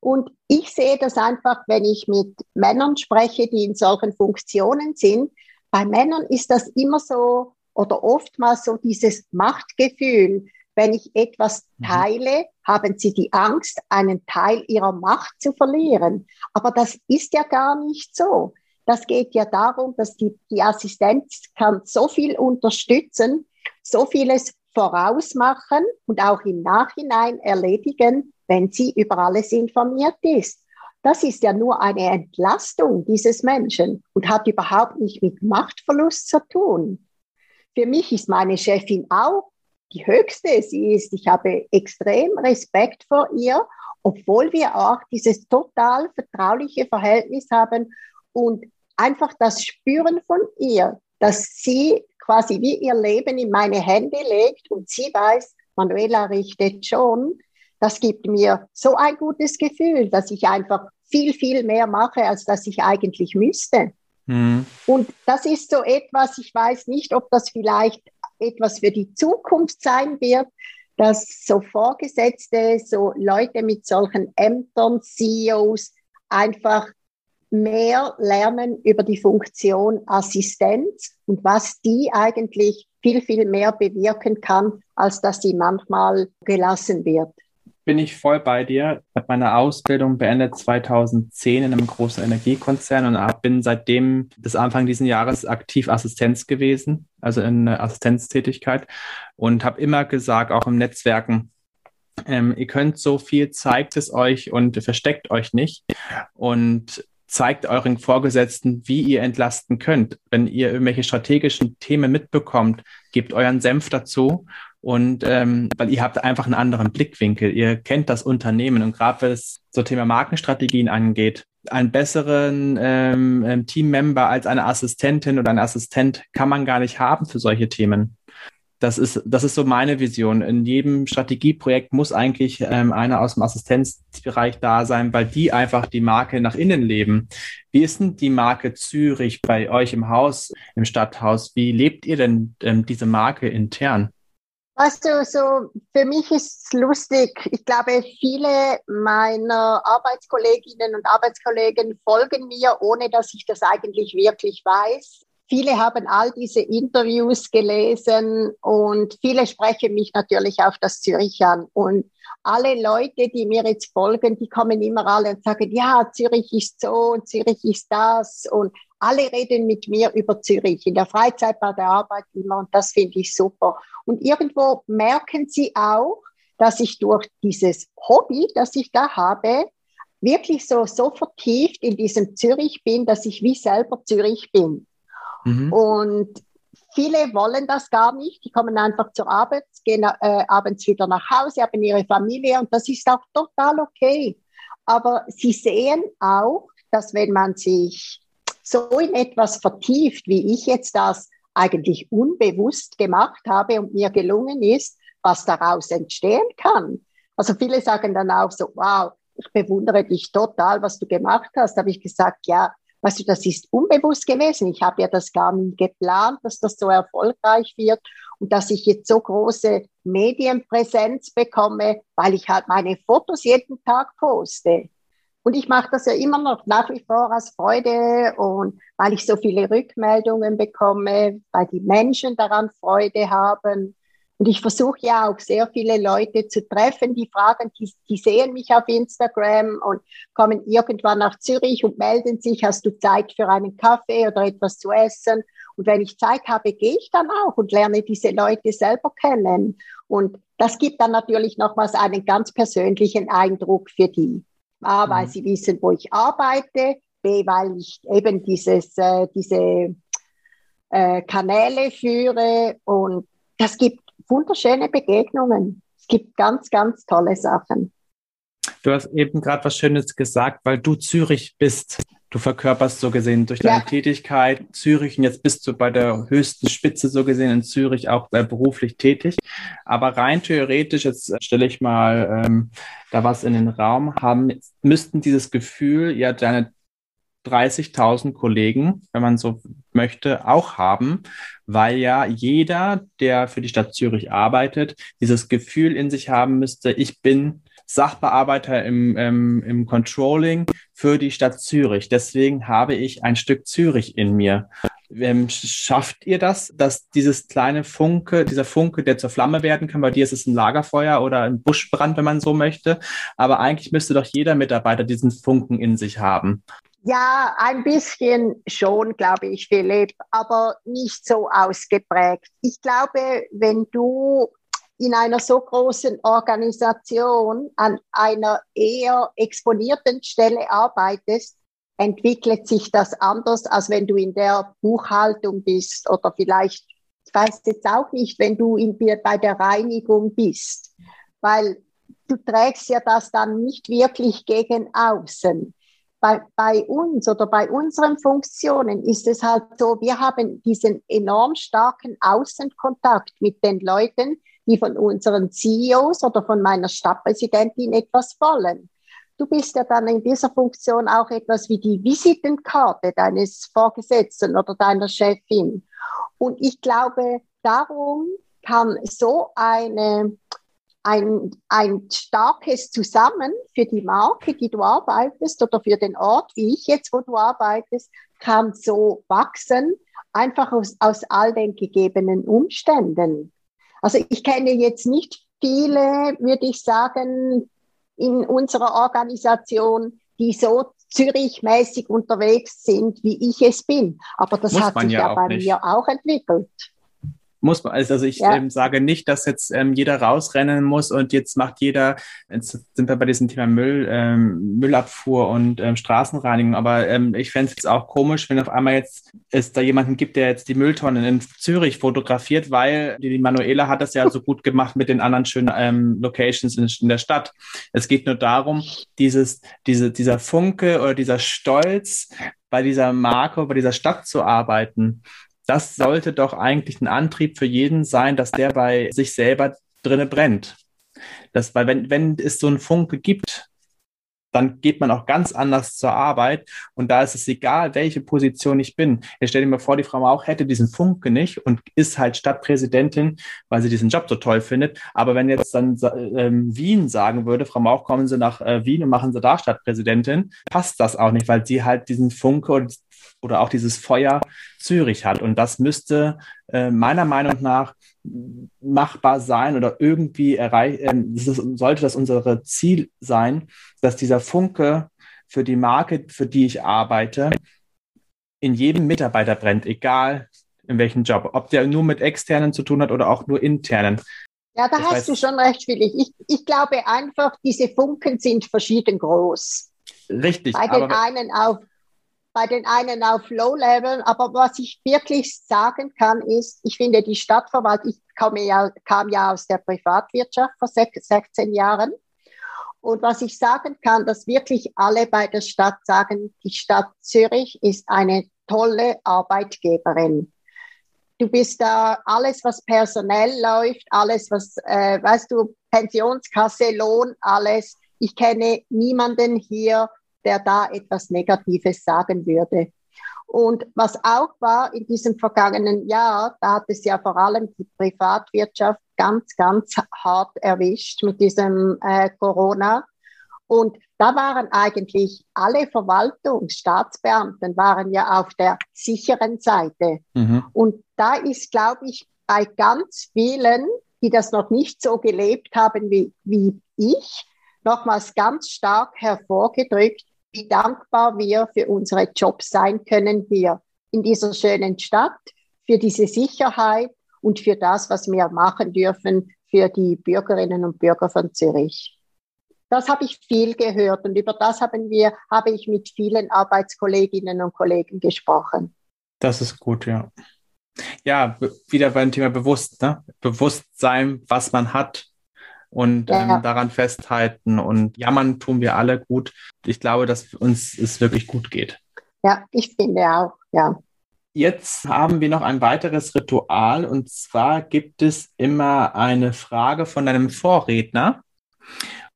Und ich sehe das einfach, wenn ich mit Männern spreche, die in solchen Funktionen sind. Bei Männern ist das immer so oder oftmals so dieses Machtgefühl. Wenn ich etwas mhm. teile, haben sie die Angst, einen Teil ihrer Macht zu verlieren. Aber das ist ja gar nicht so. Das geht ja darum, dass die, die Assistenz kann so viel unterstützen, so vieles vorausmachen und auch im Nachhinein erledigen, wenn sie über alles informiert ist. Das ist ja nur eine Entlastung dieses Menschen und hat überhaupt nicht mit Machtverlust zu tun. Für mich ist meine Chefin auch die höchste. Sie ist, ich habe extrem Respekt vor ihr, obwohl wir auch dieses total vertrauliche Verhältnis haben und einfach das Spüren von ihr, dass sie quasi wie ihr Leben in meine Hände legt und sie weiß, Manuela richtet schon. Das gibt mir so ein gutes Gefühl, dass ich einfach viel, viel mehr mache, als dass ich eigentlich müsste. Mhm. Und das ist so etwas, ich weiß nicht, ob das vielleicht etwas für die Zukunft sein wird, dass so Vorgesetzte, so Leute mit solchen Ämtern, CEOs einfach mehr lernen über die Funktion Assistenz und was die eigentlich viel, viel mehr bewirken kann, als dass sie manchmal gelassen wird bin ich voll bei dir. Ich habe meine Ausbildung beendet 2010 in einem großen Energiekonzern und bin seitdem bis Anfang dieses Jahres aktiv Assistenz gewesen, also in Assistenztätigkeit und habe immer gesagt, auch im Netzwerken, ähm, ihr könnt so viel, zeigt es euch und versteckt euch nicht und zeigt euren Vorgesetzten, wie ihr entlasten könnt. Wenn ihr irgendwelche strategischen Themen mitbekommt, gebt euren Senf dazu und ähm, weil ihr habt einfach einen anderen Blickwinkel, ihr kennt das Unternehmen und gerade was so Thema Markenstrategien angeht, einen besseren ähm, ähm, Teammember als eine Assistentin oder ein Assistent kann man gar nicht haben für solche Themen. Das ist, das ist so meine Vision. In jedem Strategieprojekt muss eigentlich ähm, einer aus dem Assistenzbereich da sein, weil die einfach die Marke nach innen leben. Wie ist denn die Marke Zürich bei euch im Haus, im Stadthaus? Wie lebt ihr denn ähm, diese Marke intern? Weißt du, so für mich ist es lustig. Ich glaube, viele meiner Arbeitskolleginnen und Arbeitskollegen folgen mir, ohne dass ich das eigentlich wirklich weiß. Viele haben all diese Interviews gelesen und viele sprechen mich natürlich auf das Zürich an. Und alle Leute, die mir jetzt folgen, die kommen immer alle und sagen, ja, Zürich ist so und Zürich ist das. Und alle reden mit mir über Zürich, in der Freizeit, bei der Arbeit immer. Und das finde ich super. Und irgendwo merken sie auch, dass ich durch dieses Hobby, das ich da habe, wirklich so, so vertieft in diesem Zürich bin, dass ich wie selber Zürich bin. Mhm. Und viele wollen das gar nicht. Die kommen einfach zur Arbeit, gehen äh, abends wieder nach Hause, haben ihre Familie und das ist auch total okay. Aber sie sehen auch, dass wenn man sich so in etwas vertieft, wie ich jetzt das eigentlich unbewusst gemacht habe und mir gelungen ist, was daraus entstehen kann. Also viele sagen dann auch so, wow, ich bewundere dich total, was du gemacht hast. Da habe ich gesagt, ja, weißt du, das ist unbewusst gewesen. Ich habe ja das gar nie geplant, dass das so erfolgreich wird und dass ich jetzt so große Medienpräsenz bekomme, weil ich halt meine Fotos jeden Tag poste. Und ich mache das ja immer noch nach wie vor aus Freude und weil ich so viele Rückmeldungen bekomme, weil die Menschen daran Freude haben. Und ich versuche ja auch sehr viele Leute zu treffen, die fragen, die, die sehen mich auf Instagram und kommen irgendwann nach Zürich und melden sich, hast du Zeit für einen Kaffee oder etwas zu essen? Und wenn ich Zeit habe, gehe ich dann auch und lerne diese Leute selber kennen. Und das gibt dann natürlich nochmals einen ganz persönlichen Eindruck für die. A, weil mhm. sie wissen, wo ich arbeite, B, weil ich eben dieses, äh, diese äh, Kanäle führe und das gibt wunderschöne Begegnungen. Es gibt ganz, ganz tolle Sachen. Du hast eben gerade was Schönes gesagt, weil du Zürich bist. Du verkörperst so gesehen durch deine ja. Tätigkeit Zürich und jetzt bist du bei der höchsten Spitze so gesehen in Zürich auch äh, beruflich tätig. Aber rein theoretisch, jetzt stelle ich mal ähm, da was in den Raum, haben, müssten dieses Gefühl ja deine 30.000 Kollegen, wenn man so möchte, auch haben, weil ja jeder, der für die Stadt Zürich arbeitet, dieses Gefühl in sich haben müsste, ich bin Sachbearbeiter im, ähm, im Controlling für die Stadt Zürich. Deswegen habe ich ein Stück Zürich in mir. Ähm, schafft ihr das, dass dieses kleine Funke, dieser Funke, der zur Flamme werden kann, bei dir ist es ein Lagerfeuer oder ein Buschbrand, wenn man so möchte, aber eigentlich müsste doch jeder Mitarbeiter diesen Funken in sich haben. Ja, ein bisschen schon, glaube ich, Philipp, aber nicht so ausgeprägt. Ich glaube, wenn du in einer so großen Organisation an einer eher exponierten Stelle arbeitest, entwickelt sich das anders, als wenn du in der Buchhaltung bist oder vielleicht, ich weiß jetzt auch nicht, wenn du in, bei der Reinigung bist, weil du trägst ja das dann nicht wirklich gegen außen bei, bei uns oder bei unseren Funktionen ist es halt so, wir haben diesen enorm starken Außenkontakt mit den Leuten, die von unseren CEOs oder von meiner Stadtpräsidentin etwas wollen. Du bist ja dann in dieser Funktion auch etwas wie die Visitenkarte deines Vorgesetzten oder deiner Chefin. Und ich glaube, darum kann so eine ein, ein starkes Zusammen für die Marke, die du arbeitest oder für den Ort, wie ich jetzt, wo du arbeitest, kann so wachsen, einfach aus, aus all den gegebenen Umständen. Also ich kenne jetzt nicht viele, würde ich sagen, in unserer Organisation, die so Zürich-mäßig unterwegs sind, wie ich es bin. Aber das Muss hat sich ja, ja bei nicht. mir auch entwickelt muss man, also ich ja. ähm, sage nicht, dass jetzt ähm, jeder rausrennen muss und jetzt macht jeder, jetzt sind wir bei diesem Thema Müll, ähm, Müllabfuhr und ähm, Straßenreinigung, aber ähm, ich fände es jetzt auch komisch, wenn auf einmal jetzt es da jemanden gibt, der jetzt die Mülltonnen in Zürich fotografiert, weil die, die Manuela hat das ja so gut gemacht mit den anderen schönen ähm, Locations in, in der Stadt. Es geht nur darum, dieses, diese, dieser Funke oder dieser Stolz, bei dieser Marke, bei dieser Stadt zu arbeiten das sollte doch eigentlich ein Antrieb für jeden sein, dass der bei sich selber drinne brennt. Das, weil wenn, wenn es so einen Funke gibt, dann geht man auch ganz anders zur Arbeit und da ist es egal, welche Position ich bin. Ich stelle mir vor, die Frau auch hätte diesen Funke nicht und ist halt Stadtpräsidentin, weil sie diesen Job so toll findet. Aber wenn jetzt dann ähm, Wien sagen würde, Frau Mauch, kommen Sie nach äh, Wien und machen Sie da Stadtpräsidentin, passt das auch nicht, weil sie halt diesen Funke und oder auch dieses Feuer Zürich hat. Und das müsste äh, meiner Meinung nach machbar sein oder irgendwie erreichen, äh, sollte das unser Ziel sein, dass dieser Funke für die Marke, für die ich arbeite, in jedem Mitarbeiter brennt, egal in welchem Job, ob der nur mit externen zu tun hat oder auch nur internen. Ja, da das hast heißt, du schon recht, Philipp. Ich, ich glaube einfach, diese Funken sind verschieden groß. Richtig. Bei den einen auf bei den einen auf Low-Level. Aber was ich wirklich sagen kann, ist, ich finde die Stadtverwaltung, ich komme ja, kam ja aus der Privatwirtschaft vor 16 Jahren. Und was ich sagen kann, dass wirklich alle bei der Stadt sagen, die Stadt Zürich ist eine tolle Arbeitgeberin. Du bist da alles, was personell läuft, alles, was, äh, weißt du, Pensionskasse, Lohn, alles. Ich kenne niemanden hier, der da etwas Negatives sagen würde. Und was auch war in diesem vergangenen Jahr, da hat es ja vor allem die Privatwirtschaft ganz, ganz hart erwischt mit diesem äh, Corona. Und da waren eigentlich alle Verwaltungsstaatsbeamten waren ja auf der sicheren Seite. Mhm. Und da ist, glaube ich, bei ganz vielen, die das noch nicht so gelebt haben wie, wie ich, nochmals ganz stark hervorgedrückt, wie dankbar wir für unsere Jobs sein können hier in dieser schönen Stadt, für diese Sicherheit und für das, was wir machen dürfen für die Bürgerinnen und Bürger von Zürich. Das habe ich viel gehört und über das haben wir, habe ich mit vielen Arbeitskolleginnen und Kollegen gesprochen. Das ist gut, ja. Ja, wieder beim Thema Bewusst, ne? Bewusstsein, was man hat, und ja. ähm, daran festhalten. Und jammern tun wir alle gut. Ich glaube, dass uns es wirklich gut geht. Ja, ich finde auch, ja. Jetzt haben wir noch ein weiteres Ritual und zwar gibt es immer eine Frage von deinem Vorredner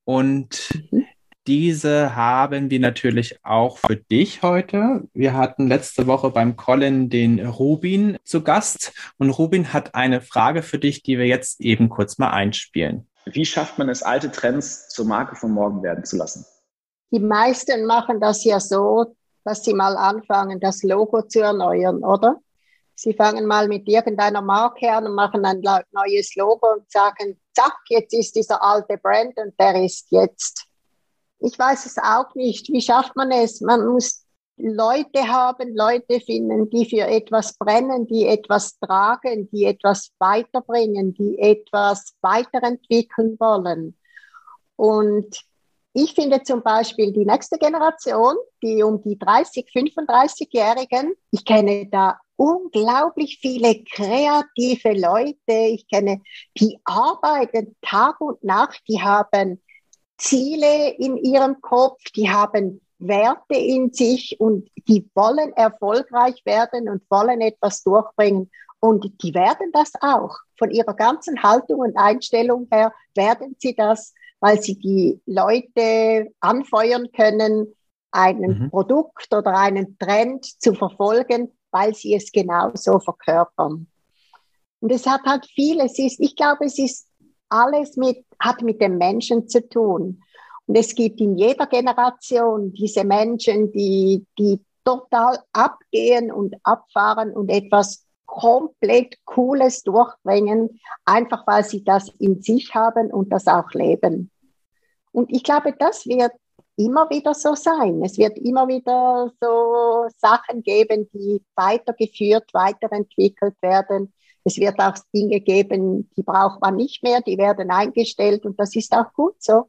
und mhm. diese haben wir natürlich auch für dich heute. Wir hatten letzte Woche beim Colin den Rubin zu Gast und Rubin hat eine Frage für dich, die wir jetzt eben kurz mal einspielen. Wie schafft man es, alte Trends zur Marke von morgen werden zu lassen? Die meisten machen das ja so, dass sie mal anfangen, das Logo zu erneuern, oder? Sie fangen mal mit irgendeiner Marke an und machen ein neues Logo und sagen, zack, jetzt ist dieser alte Brand und der ist jetzt ich weiß es auch nicht. Wie schafft man es? Man muss Leute haben, Leute finden, die für etwas brennen, die etwas tragen, die etwas weiterbringen, die etwas weiterentwickeln wollen. Und ich finde zum Beispiel die nächste Generation, die um die 30, 35-Jährigen, ich kenne da unglaublich viele kreative Leute. Ich kenne, die arbeiten Tag und Nacht, die haben Ziele in ihrem Kopf, die haben Werte in sich und die wollen erfolgreich werden und wollen etwas durchbringen. Und die werden das auch. Von ihrer ganzen Haltung und Einstellung her werden sie das, weil sie die Leute anfeuern können, ein mhm. Produkt oder einen Trend zu verfolgen, weil sie es genauso verkörpern. Und es hat halt vieles, ist, ich glaube, es ist alles mit, hat mit dem Menschen zu tun. Und es gibt in jeder Generation diese Menschen, die, die total abgehen und abfahren und etwas komplett Cooles durchbringen, einfach weil sie das in sich haben und das auch leben. Und ich glaube, das wird immer wieder so sein. Es wird immer wieder so Sachen geben, die weitergeführt, weiterentwickelt werden. Es wird auch Dinge geben, die braucht man nicht mehr, die werden eingestellt und das ist auch gut so.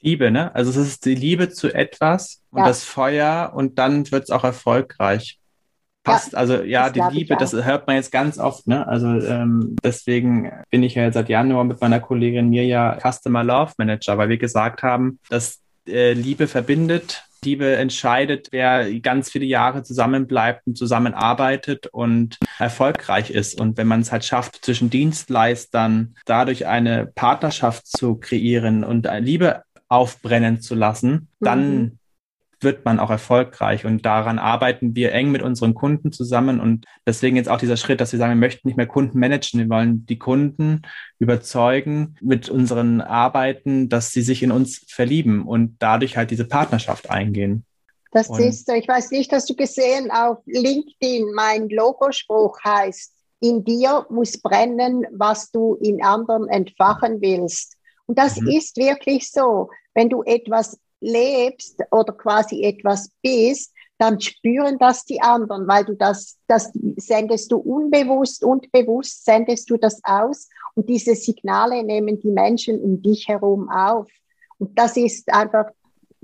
Liebe, ne? Also es ist die Liebe zu etwas und ja. das Feuer und dann wird es auch erfolgreich. Passt, ja, also ja, die Liebe, das hört man jetzt ganz oft, ne? Also ähm, deswegen bin ich ja seit Januar mit meiner Kollegin Mirja Customer Love Manager, weil wir gesagt haben, dass äh, Liebe verbindet, Liebe entscheidet, wer ganz viele Jahre zusammenbleibt und zusammenarbeitet und erfolgreich ist. Und wenn man es halt schafft, zwischen Dienstleistern dadurch eine Partnerschaft zu kreieren und Liebe aufbrennen zu lassen, dann mhm. wird man auch erfolgreich. Und daran arbeiten wir eng mit unseren Kunden zusammen. Und deswegen jetzt auch dieser Schritt, dass wir sagen, wir möchten nicht mehr Kunden managen. Wir wollen die Kunden überzeugen mit unseren Arbeiten, dass sie sich in uns verlieben und dadurch halt diese Partnerschaft eingehen. Das und ist so. Ich weiß nicht, hast du gesehen, auf LinkedIn mein Logospruch heißt, in dir muss brennen, was du in anderen entfachen willst. Und das mhm. ist wirklich so. Wenn du etwas lebst oder quasi etwas bist, dann spüren das die anderen, weil du das, das sendest du unbewusst und bewusst sendest du das aus und diese Signale nehmen die Menschen um dich herum auf. Und das ist einfach,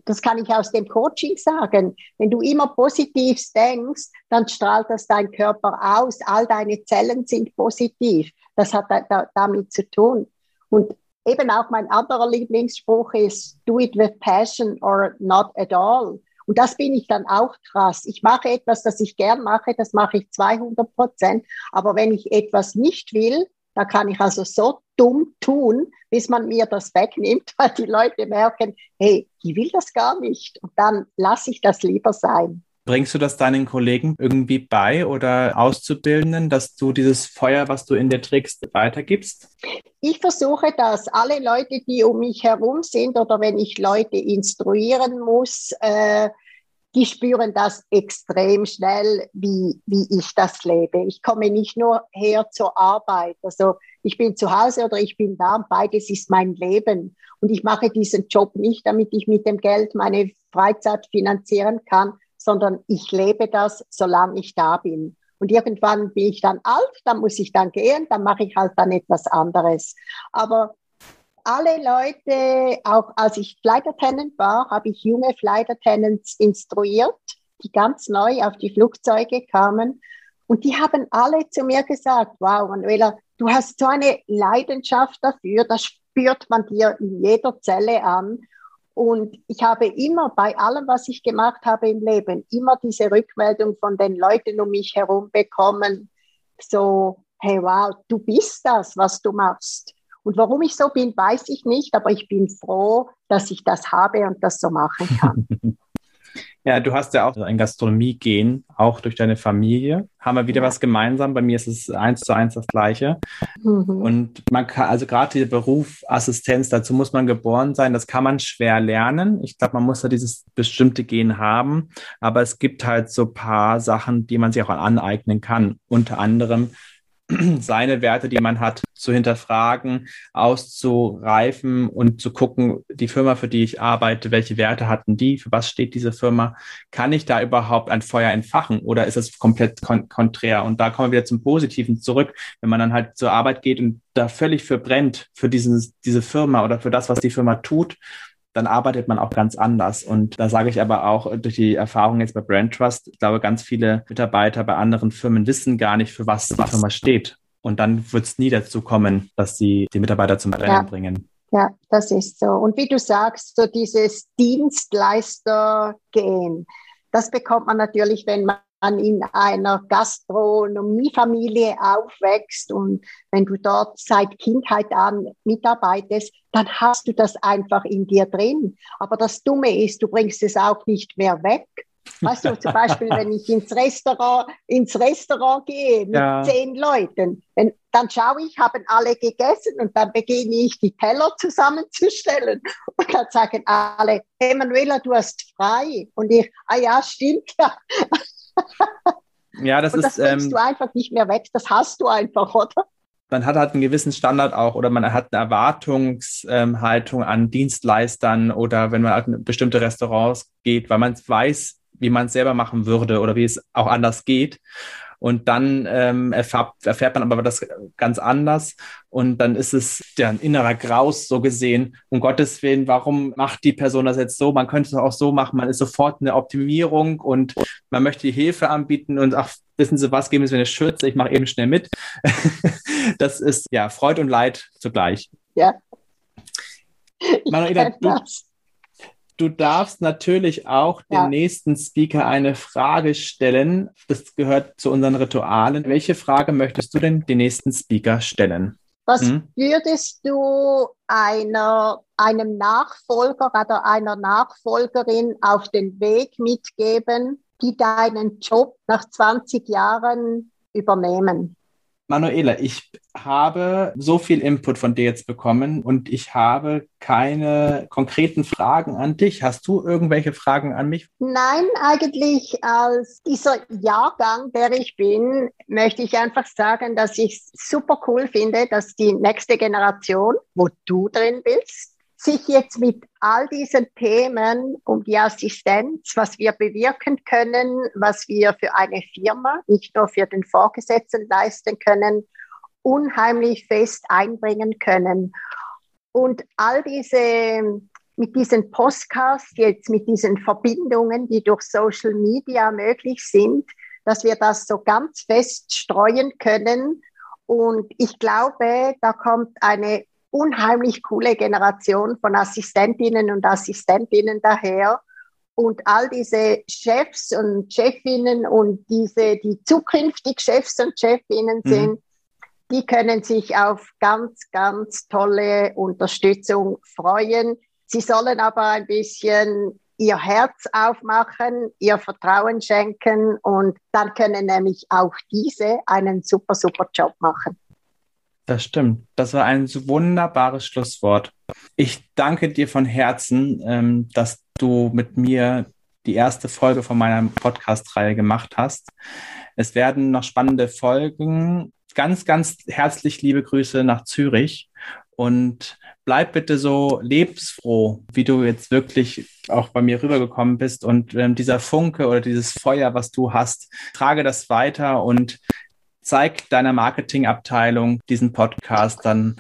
das kann ich aus dem Coaching sagen. Wenn du immer positiv denkst, dann strahlt das dein Körper aus. All deine Zellen sind positiv. Das hat da, damit zu tun. Und eben auch mein anderer Lieblingsspruch ist, do it with passion or not at all. Und das bin ich dann auch krass. Ich mache etwas, das ich gern mache, das mache ich 200 Prozent. Aber wenn ich etwas nicht will, da kann ich also so dumm tun, bis man mir das wegnimmt, <laughs> weil die Leute merken, hey, die will das gar nicht. Und dann lasse ich das lieber sein. Bringst du das deinen Kollegen irgendwie bei oder Auszubildenden, dass du dieses Feuer, was du in dir trägst, weitergibst? Ich versuche das. Alle Leute, die um mich herum sind oder wenn ich Leute instruieren muss, äh, die spüren das extrem schnell, wie, wie ich das lebe. Ich komme nicht nur her zur Arbeit. Also ich bin zu Hause oder ich bin da. Beides ist mein Leben. Und ich mache diesen Job nicht, damit ich mit dem Geld meine Freizeit finanzieren kann, sondern ich lebe das, solange ich da bin. Und irgendwann bin ich dann alt, dann muss ich dann gehen, dann mache ich halt dann etwas anderes. Aber alle Leute, auch als ich Flight Attendant war, habe ich junge Flight Attendants instruiert, die ganz neu auf die Flugzeuge kamen. Und die haben alle zu mir gesagt, wow, Manuela, du hast so eine Leidenschaft dafür, das spürt man dir in jeder Zelle an. Und ich habe immer bei allem, was ich gemacht habe im Leben, immer diese Rückmeldung von den Leuten um mich herum bekommen, so, hey, wow, du bist das, was du machst. Und warum ich so bin, weiß ich nicht, aber ich bin froh, dass ich das habe und das so machen kann. <laughs> Ja, du hast ja auch ein Gastronomie-Gen, auch durch deine Familie. Haben wir wieder ja. was gemeinsam. Bei mir ist es eins zu eins das Gleiche. Mhm. Und man kann, also gerade der Beruf Assistenz, dazu muss man geboren sein. Das kann man schwer lernen. Ich glaube, man muss da dieses bestimmte Gen haben. Aber es gibt halt so paar Sachen, die man sich auch aneignen kann. Unter anderem <clears throat> seine Werte, die man hat, zu hinterfragen, auszureifen und zu gucken, die Firma, für die ich arbeite, welche Werte hatten die, für was steht diese Firma, kann ich da überhaupt ein Feuer entfachen oder ist es komplett kon konträr? Und da kommen wir wieder zum Positiven zurück, wenn man dann halt zur Arbeit geht und da völlig für brennt, für diesen, diese Firma oder für das, was die Firma tut dann arbeitet man auch ganz anders. Und da sage ich aber auch durch die Erfahrung jetzt bei Brand Trust, ich glaube, ganz viele Mitarbeiter bei anderen Firmen wissen gar nicht, für was die Firma steht. Und dann wird es nie dazu kommen, dass sie die Mitarbeiter zum Rennen ja. bringen. Ja, das ist so. Und wie du sagst, so dieses Dienstleister-Gehen, das bekommt man natürlich, wenn man in einer Gastronomiefamilie aufwächst und wenn du dort seit Kindheit an mitarbeitest, dann hast du das einfach in dir drin. Aber das Dumme ist, du bringst es auch nicht mehr weg. Weißt du, zum Beispiel, wenn ich ins Restaurant, ins Restaurant gehe mit ja. zehn Leuten, wenn, dann schaue ich, haben alle gegessen und dann beginne ich, die Teller zusammenzustellen. Und dann sagen alle, hey Manuela, du hast frei. Und ich, ah ja, stimmt ja. Ja, das und ist. Das ähm, du einfach nicht mehr weg. Das hast du einfach, oder? Man hat halt einen gewissen Standard auch oder man hat eine Erwartungshaltung an Dienstleistern oder wenn man halt in bestimmte Restaurants geht, weil man weiß, wie man es selber machen würde oder wie es auch anders geht. Und dann ähm, erfährt, erfährt man aber das ganz anders. Und dann ist es ja ein innerer Graus so gesehen. Um Gottes Willen, warum macht die Person das jetzt so? Man könnte es auch so machen. Man ist sofort in der Optimierung und man möchte die Hilfe anbieten und ach, wissen Sie was, geben Sie mir eine Schürze, ich mache eben schnell mit. <laughs> das ist ja Freud und Leid zugleich. Ja. Manuela, du, Du darfst natürlich auch ja. dem nächsten Speaker eine Frage stellen. Das gehört zu unseren Ritualen. Welche Frage möchtest du denn den nächsten Speaker stellen? Was hm? würdest du einer, einem Nachfolger oder einer Nachfolgerin auf den Weg mitgeben, die deinen Job nach 20 Jahren übernehmen? Manuela, ich habe so viel Input von dir jetzt bekommen und ich habe keine konkreten Fragen an dich. Hast du irgendwelche Fragen an mich? Nein, eigentlich als dieser Jahrgang, der ich bin, möchte ich einfach sagen, dass ich super cool finde, dass die nächste Generation, wo du drin bist, sich jetzt mit all diesen Themen um die Assistenz, was wir bewirken können, was wir für eine Firma, nicht nur für den Vorgesetzten leisten können, unheimlich fest einbringen können. Und all diese, mit diesen Podcasts jetzt, mit diesen Verbindungen, die durch Social Media möglich sind, dass wir das so ganz fest streuen können. Und ich glaube, da kommt eine unheimlich coole Generation von Assistentinnen und Assistentinnen daher. Und all diese Chefs und Chefinnen und diese, die zukünftig Chefs und Chefinnen mhm. sind, die können sich auf ganz, ganz tolle Unterstützung freuen. Sie sollen aber ein bisschen ihr Herz aufmachen, ihr Vertrauen schenken und dann können nämlich auch diese einen super, super Job machen. Das stimmt. Das war ein wunderbares Schlusswort. Ich danke dir von Herzen, ähm, dass du mit mir die erste Folge von meiner Podcast-Reihe gemacht hast. Es werden noch spannende Folgen. Ganz, ganz herzlich liebe Grüße nach Zürich und bleib bitte so lebensfroh, wie du jetzt wirklich auch bei mir rübergekommen bist und ähm, dieser Funke oder dieses Feuer, was du hast, trage das weiter und zeig deiner Marketingabteilung diesen Podcast, dann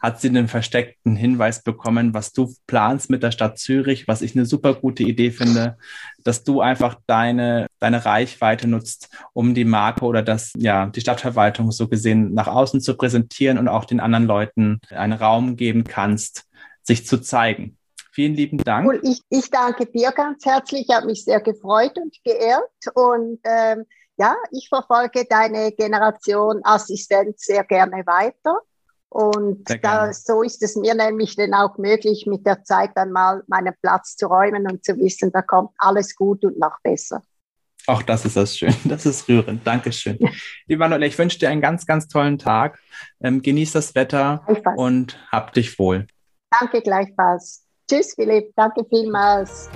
hat sie einen versteckten Hinweis bekommen, was du planst mit der Stadt Zürich, was ich eine super gute Idee finde, dass du einfach deine, deine Reichweite nutzt, um die Marke oder das, ja, die Stadtverwaltung so gesehen nach außen zu präsentieren und auch den anderen Leuten einen Raum geben kannst, sich zu zeigen. Vielen lieben Dank. Cool. Ich, ich danke dir ganz herzlich. Ich habe mich sehr gefreut und geehrt und ähm, ja, ich verfolge deine Generation Assistenz sehr gerne weiter. Und da, so ist es mir nämlich dann auch möglich, mit der Zeit dann mal meinen Platz zu räumen und zu wissen, da kommt alles gut und noch besser. Auch das ist das schön. Das ist rührend. Dankeschön. Lieber Manuela, ich wünsche dir einen ganz, ganz tollen Tag. Ähm, genieß das Wetter und hab dich wohl. Danke gleichfalls. Tschüss, Philipp. Danke vielmals.